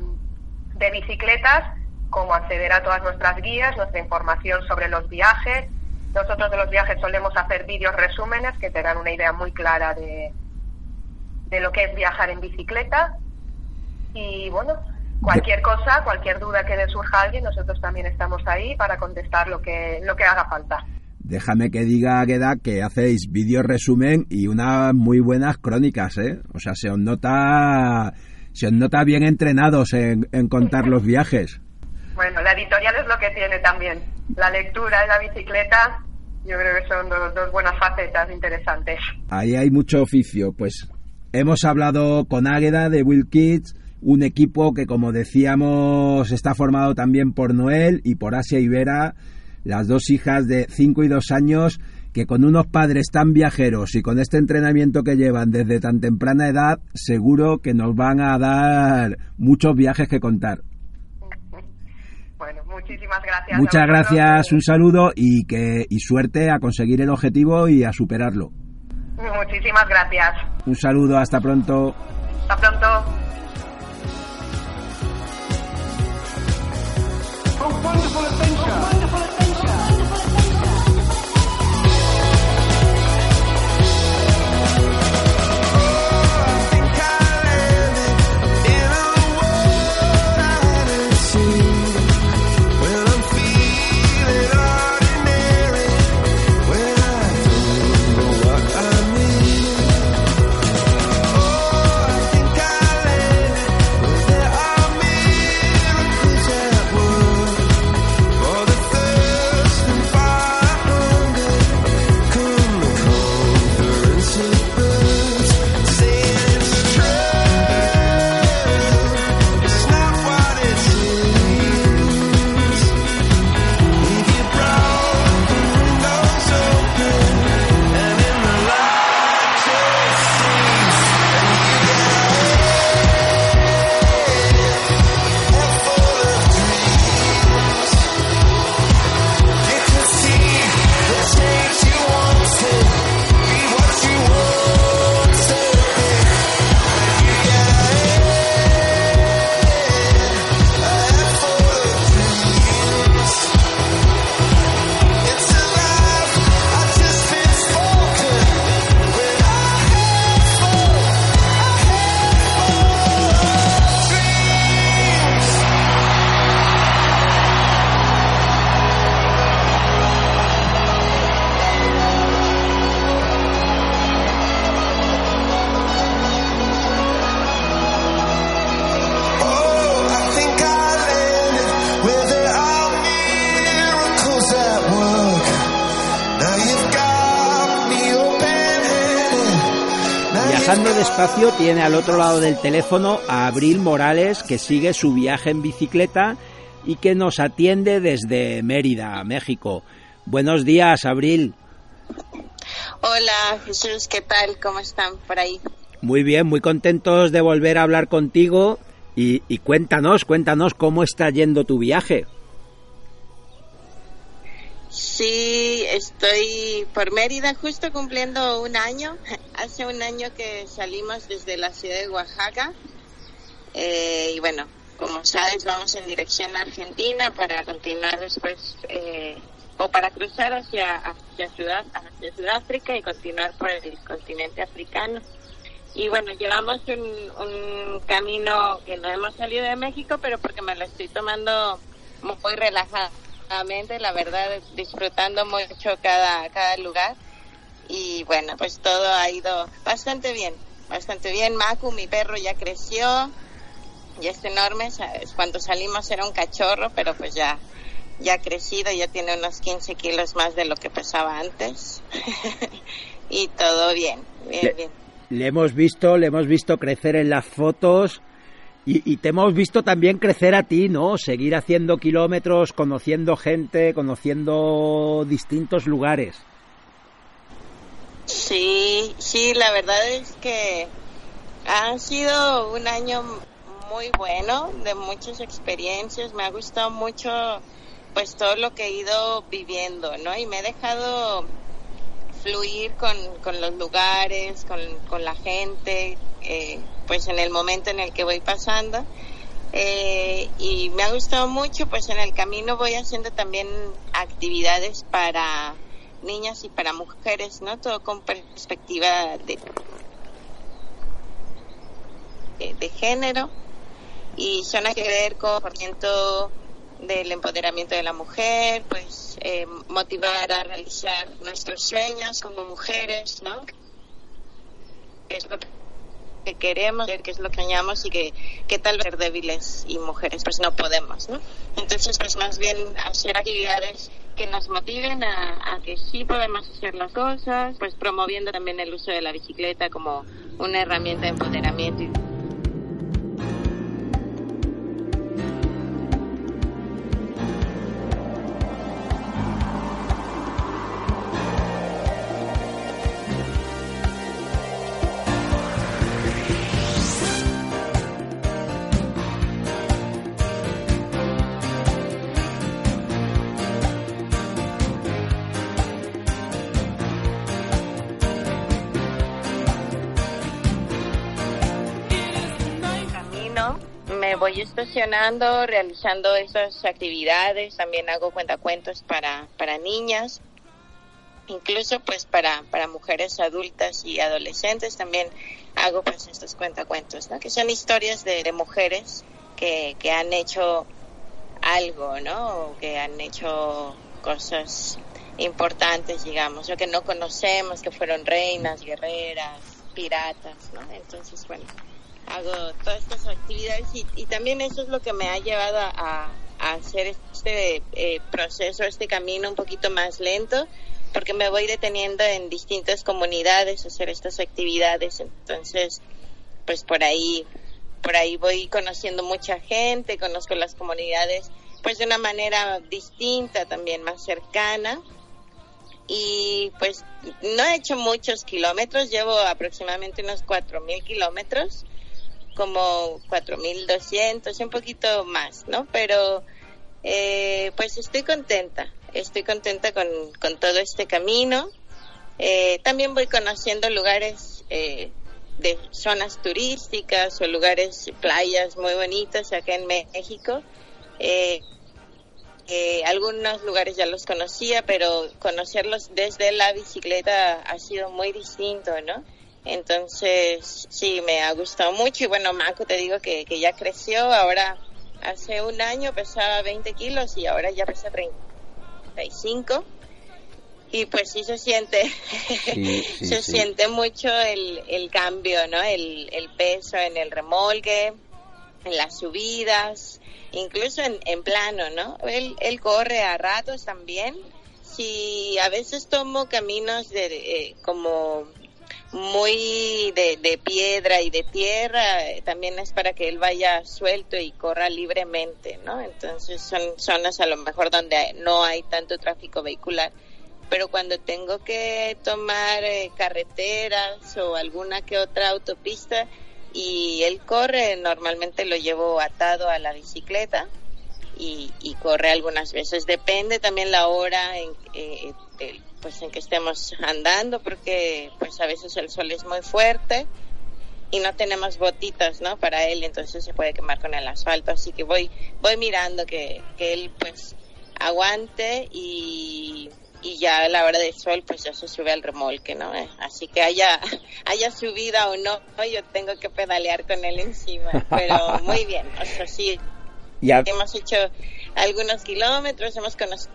de bicicletas como acceder a todas nuestras guías, nuestra información sobre los viajes. Nosotros de los viajes solemos hacer vídeos resúmenes que te dan una idea muy clara de, de lo que es viajar en bicicleta. Y bueno, cualquier cosa, cualquier duda que le surja a alguien, nosotros también estamos ahí para contestar lo que, lo que haga falta. Déjame que diga, Agueda, que hacéis vídeo resumen y unas muy buenas crónicas, ¿eh? O sea, se os nota, se os nota bien entrenados en, en contar los viajes. Bueno, la editorial es lo que tiene también. La lectura y la bicicleta, yo creo que son dos, dos buenas facetas interesantes. Ahí hay mucho oficio. Pues hemos hablado con Águeda de Will Kids, un equipo que, como decíamos, está formado también por Noel y por Asia Ibera, las dos hijas de 5 y 2 años que con unos padres tan viajeros y con este entrenamiento que llevan desde tan temprana edad, seguro que nos van a dar muchos viajes que contar. Bueno, muchísimas gracias. Muchas gracias, un saludo y que y suerte a conseguir el objetivo y a superarlo. Muchísimas gracias. Un saludo, hasta pronto. Hasta pronto. Viajando despacio tiene al otro lado del teléfono a Abril Morales que sigue su viaje en bicicleta y que nos atiende desde Mérida, México. Buenos días, Abril. Hola Jesús, ¿qué tal? ¿Cómo están por ahí? Muy bien, muy contentos de volver a hablar contigo y, y cuéntanos, cuéntanos cómo está yendo tu viaje. Sí, estoy por Mérida justo cumpliendo un año. Hace un año que salimos desde la ciudad de Oaxaca. Eh, y bueno, como sabes, vamos en dirección a Argentina para continuar después, eh, o para cruzar hacia, hacia, hacia Sudáfrica y continuar por el continente africano. Y bueno, llevamos un, un camino que no hemos salido de México, pero porque me lo estoy tomando muy relajadamente, la verdad, disfrutando mucho cada, cada lugar. Y bueno, pues todo ha ido bastante bien, bastante bien. Macu, mi perro, ya creció, ya es enorme. ¿sabes? Cuando salimos era un cachorro, pero pues ya, ya ha crecido, ya tiene unos 15 kilos más de lo que pesaba antes. y todo bien, bien, bien. Le hemos visto, le hemos visto crecer en las fotos y, y te hemos visto también crecer a ti, ¿no? Seguir haciendo kilómetros, conociendo gente, conociendo distintos lugares. Sí, sí, la verdad es que ha sido un año muy bueno, de muchas experiencias. Me ha gustado mucho, pues, todo lo que he ido viviendo, ¿no? Y me he dejado fluir con, con los lugares, con, con la gente, eh, pues, en el momento en el que voy pasando. Eh, y me ha gustado mucho, pues, en el camino voy haciendo también actividades para niñas y para mujeres, ¿no? Todo con perspectiva de eh, de género y son a que ver con el del empoderamiento de la mujer, pues eh, motivar a realizar nuestros sueños como mujeres, ¿no? Es lo queremos, que es lo que añamos y que, que tal ser débiles y mujeres pues no podemos, ¿no? Entonces pues más bien hacer actividades que nos motiven a, a, que sí podemos hacer las cosas, pues promoviendo también el uso de la bicicleta como una herramienta de empoderamiento. Estacionando, realizando esas actividades, también hago cuentacuentos para, para niñas, incluso pues para, para mujeres adultas y adolescentes también hago pues estos cuentacuentos, ¿no? que son historias de, de mujeres que, que han hecho algo, ¿no? O que han hecho cosas importantes, digamos, o que no conocemos, que fueron reinas, guerreras, piratas, ¿no? Entonces, bueno, hago todas estas actividades y, también eso es lo que me ha llevado a, hacer este eh, proceso, este camino un poquito más lento, porque me voy deteniendo en distintas comunidades a hacer estas actividades, entonces pues por ahí por ahí voy conociendo mucha gente, conozco las comunidades pues de una manera distinta, también más cercana. Y pues no he hecho muchos kilómetros, llevo aproximadamente unos 4.000 kilómetros como 4.200, un poquito más, ¿no? Pero eh, pues estoy contenta, estoy contenta con, con todo este camino. Eh, también voy conociendo lugares eh, de zonas turísticas o lugares, playas muy bonitas acá en México. algunos lugares ya los conocía, pero conocerlos desde la bicicleta ha sido muy distinto, ¿no? Entonces, sí, me ha gustado mucho. Y bueno, Marco, te digo que, que ya creció. Ahora, hace un año pesaba 20 kilos y ahora ya pesa 35. Y pues sí se siente, se siente mucho el, el cambio, ¿no? El, el peso en el remolque, en las subidas, incluso en, en plano, ¿no? Él, él corre a ratos también. Si a veces tomo caminos de, eh, como muy de, de, piedra y de tierra, eh, también es para que él vaya suelto y corra libremente, ¿no? Entonces son zonas a lo mejor donde no hay tanto tráfico vehicular. Pero cuando tengo que tomar eh, carreteras o alguna que otra autopista y él corre, normalmente lo llevo atado a la bicicleta y, y corre algunas veces. Depende también la hora en, eh, pues en que estemos andando porque pues a veces el sol es muy fuerte y no tenemos botitas, ¿no? Para él, entonces se puede quemar con el asfalto, así que voy voy mirando que, que él pues aguante y, y ya a la hora del sol pues ya se sube al remolque, ¿no? Eh, así que haya haya subida o no, yo tengo que pedalear con él encima, pero muy bien, o sea, sí. Hemos hecho algunos kilómetros, hemos conocido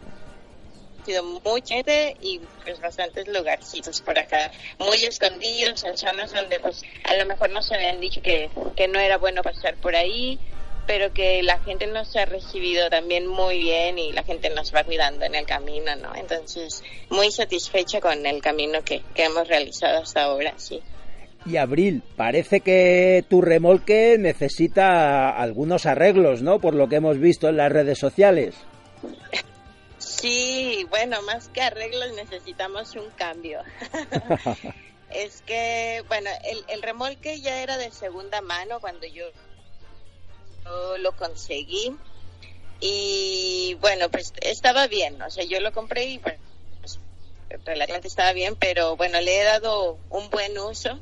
mucha gente y pues bastantes lugarcitos por acá, muy escondidos, en zonas donde pues a lo mejor nos habían dicho que, que no era bueno pasar por ahí, pero que la gente nos ha recibido también muy bien y la gente nos va cuidando en el camino, ¿no? Entonces, muy satisfecha con el camino que, que hemos realizado hasta ahora, sí. Y Abril, parece que tu remolque necesita algunos arreglos, ¿no? Por lo que hemos visto en las redes sociales. Sí, bueno, más que arreglos necesitamos un cambio. es que, bueno, el, el, remolque ya era de segunda mano cuando yo, lo conseguí. Y bueno, pues estaba bien, o sea, yo lo compré y pues, relativamente estaba bien, pero bueno, le he dado un buen uso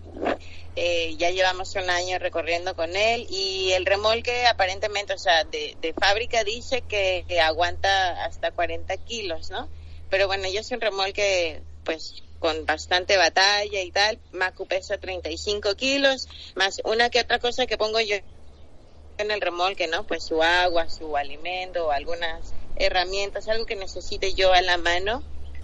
eh, ya llevamos un año recorriendo con él y el remolque aparentemente, o sea, de, de fábrica dice que, aguanta hasta 40 kilos, ¿no? Pero bueno, yo soy un remolque pues con bastante batalla y tal. Macu pesa 35 kilos, más una que otra cosa que pongo yo en el remolque, ¿no? Pues su agua, su alimento, algunas herramientas, algo que necesite yo a la mano.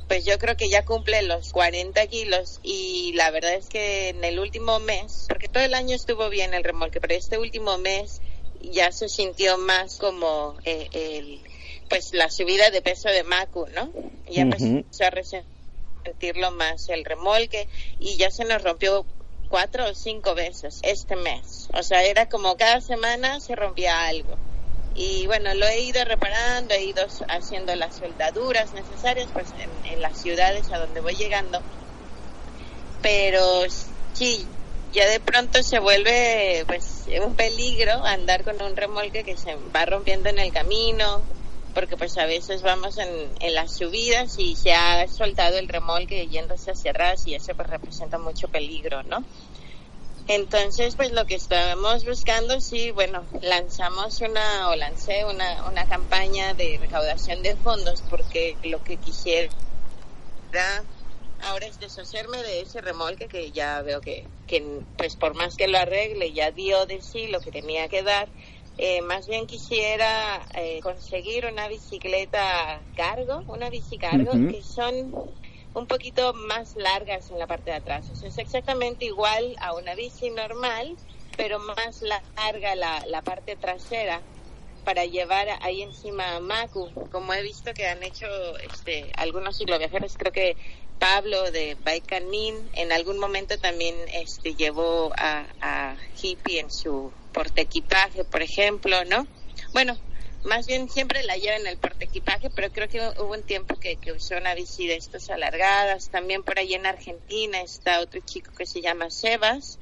Pues yo creo que ya cumple los 40 kilos y la verdad es que en el último mes, porque todo el año estuvo bien el remolque, pero este último mes ya se sintió más como eh, el, pues la subida de peso de Macu, ¿no? Ya empezó a resentirlo más el remolque y ya se nos rompió cuatro o cinco veces este mes. O sea, era como cada semana se rompía algo. Y bueno, lo he ido reparando, he ido haciendo las soldaduras necesarias pues en, las ciudades a donde voy llegando. Pero sí, ya de pronto se vuelve pues un peligro andar con un remolque que se va rompiendo en el camino, porque pues a veces vamos en, en las subidas y se ha soltado el remolque yéndose hacia atrás y eso pues representa mucho peligro, ¿no? Entonces, pues lo que estábamos buscando, sí, bueno, lanzamos una, o lancé una, una campaña de recaudación de fondos porque lo que quisiera ahora es deshacerme de ese remolque que ya veo que, que pues por más que lo arregle, ya dio de sí lo que tenía que dar. Eh, más bien quisiera eh, conseguir una bicicleta cargo, una bicicargo, que son un poquito más largas en la parte de atrás. O sea, es exactamente igual a una bici normal, pero más larga la, la parte trasera para llevar ahí encima a Macu, como he visto que han hecho este, algunos cicloviajeros, creo que Pablo de Min en algún momento también este, llevó a, a Hippie en su portaequipaje, por ejemplo, ¿no? Bueno, más bien siempre la lleva en el portaequipaje, pero creo que hubo un tiempo que, que usó una bici de estas alargadas. También por ahí en Argentina está otro chico que se llama Sebas,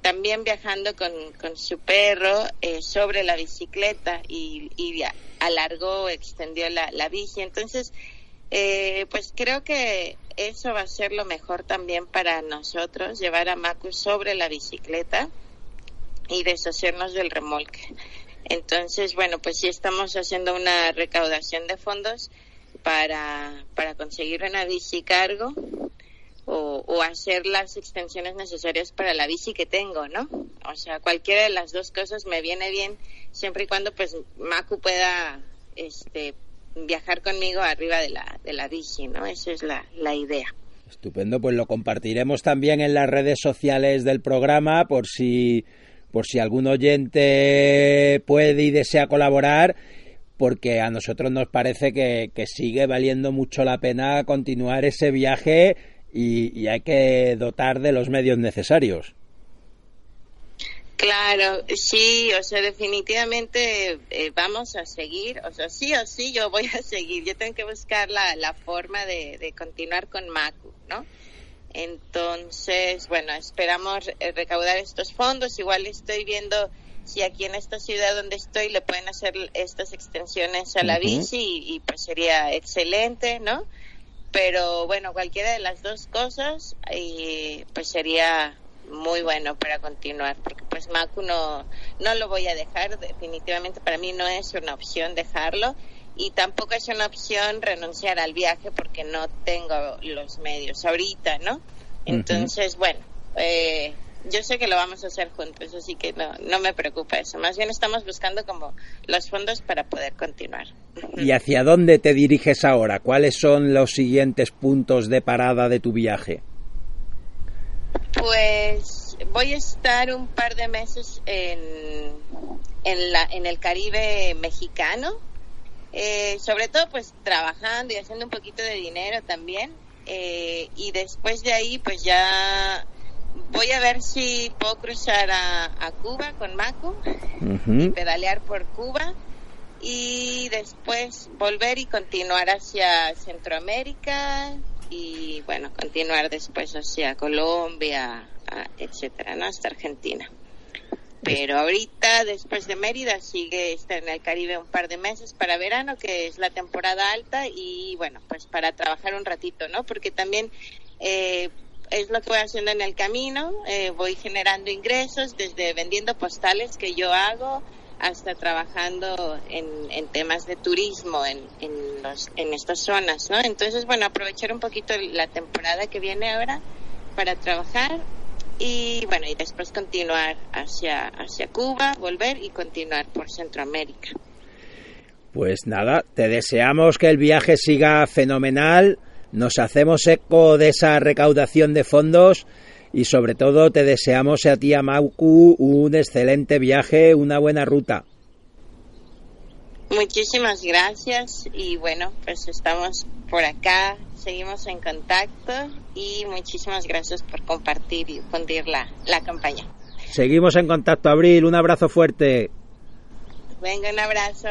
también viajando con, con su perro eh, sobre la bicicleta y, y alargó, extendió la, la bici. Entonces, eh, pues creo que eso va a ser lo mejor también para nosotros, llevar a Macu sobre la bicicleta y deshacernos del remolque. Entonces, bueno, pues sí estamos haciendo una recaudación de fondos para, para conseguir una bici cargo o, o hacer las extensiones necesarias para la bici que tengo, ¿no? O sea, cualquiera de las dos cosas me viene bien siempre y cuando pues Macu pueda este viajar conmigo arriba de la, de la bici, ¿no? Esa es la, la idea. Estupendo, pues lo compartiremos también en las redes sociales del programa por si por si algún oyente puede y desea colaborar, porque a nosotros nos parece que, que sigue valiendo mucho la pena continuar ese viaje y, y hay que dotar de los medios necesarios. Claro, sí, o sea, definitivamente eh, vamos a seguir, o sea, sí o sí yo voy a seguir, yo tengo que buscar la, la forma de, de continuar con Macu, ¿no? Entonces, bueno, esperamos eh, recaudar estos fondos, igual estoy viendo si aquí en esta ciudad donde estoy le pueden hacer estas extensiones a la bici y, y, pues sería excelente, ¿no? Pero bueno, cualquiera de las dos cosas y pues sería muy bueno para continuar porque pues Macu no no lo voy a dejar. Definitivamente para mí no es una opción dejarlo y tampoco es una opción renunciar al viaje porque no tengo los medios ahorita no entonces bueno eh, yo sé que lo vamos a hacer juntos así que no no me preocupa eso. Más bien estamos buscando como los fondos para poder continuar. ¿Y hacia dónde te diriges ahora? ¿Cuáles son los siguientes puntos de parada de tu viaje? Pues voy a estar un par de meses en, en, la, en el Caribe mexicano, eh, sobre todo pues trabajando y haciendo un poquito de dinero también. eh, y después de ahí pues ya voy a ver si puedo cruzar a, a Cuba con Macu y pedalear por Cuba. Y después volver y continuar hacia Centroamérica y bueno continuar después hacia Colombia etcétera no hasta Argentina pero ahorita después de Mérida sigue estar en el Caribe un par de meses para verano que es la temporada alta y bueno pues para trabajar un ratito no porque también eh, es lo que voy haciendo en el camino eh, voy generando ingresos desde vendiendo postales que yo hago hasta trabajando en, en temas de turismo en, en, en estas zonas, ¿no? Entonces, bueno, aprovechar un poquito la temporada que viene ahora para trabajar y bueno, y después continuar hacia, hacia Cuba, volver y continuar por Centroamérica. Pues nada, te deseamos que el viaje siga fenomenal, nos hacemos eco de esa recaudación de fondos y sobre todo te deseamos a ti, a Mauku, un excelente viaje, una buena ruta. Muchísimas gracias y bueno, pues estamos por acá, seguimos en contacto y muchísimas gracias por compartir y difundir la, la campaña. Seguimos en contacto, Abril, un abrazo fuerte. Venga, un abrazo.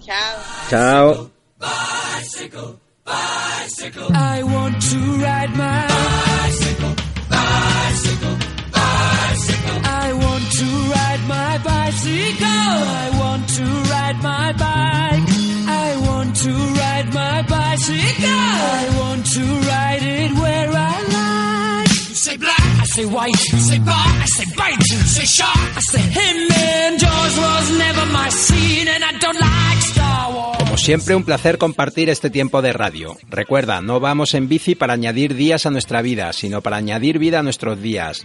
Chao. Chao. Bicycle, bicycle. I want to ride my my bicycle. I want to ride my bike. I want to ride my bicycle. I want to ride it where I like. You say black, I say white. Say I say bite. I say. And was never my scene, and I don't like Star Wars. Como siempre, un placer compartir este tiempo de radio. Recuerda, no vamos en bici para añadir días a nuestra vida, sino para añadir vida a nuestros días.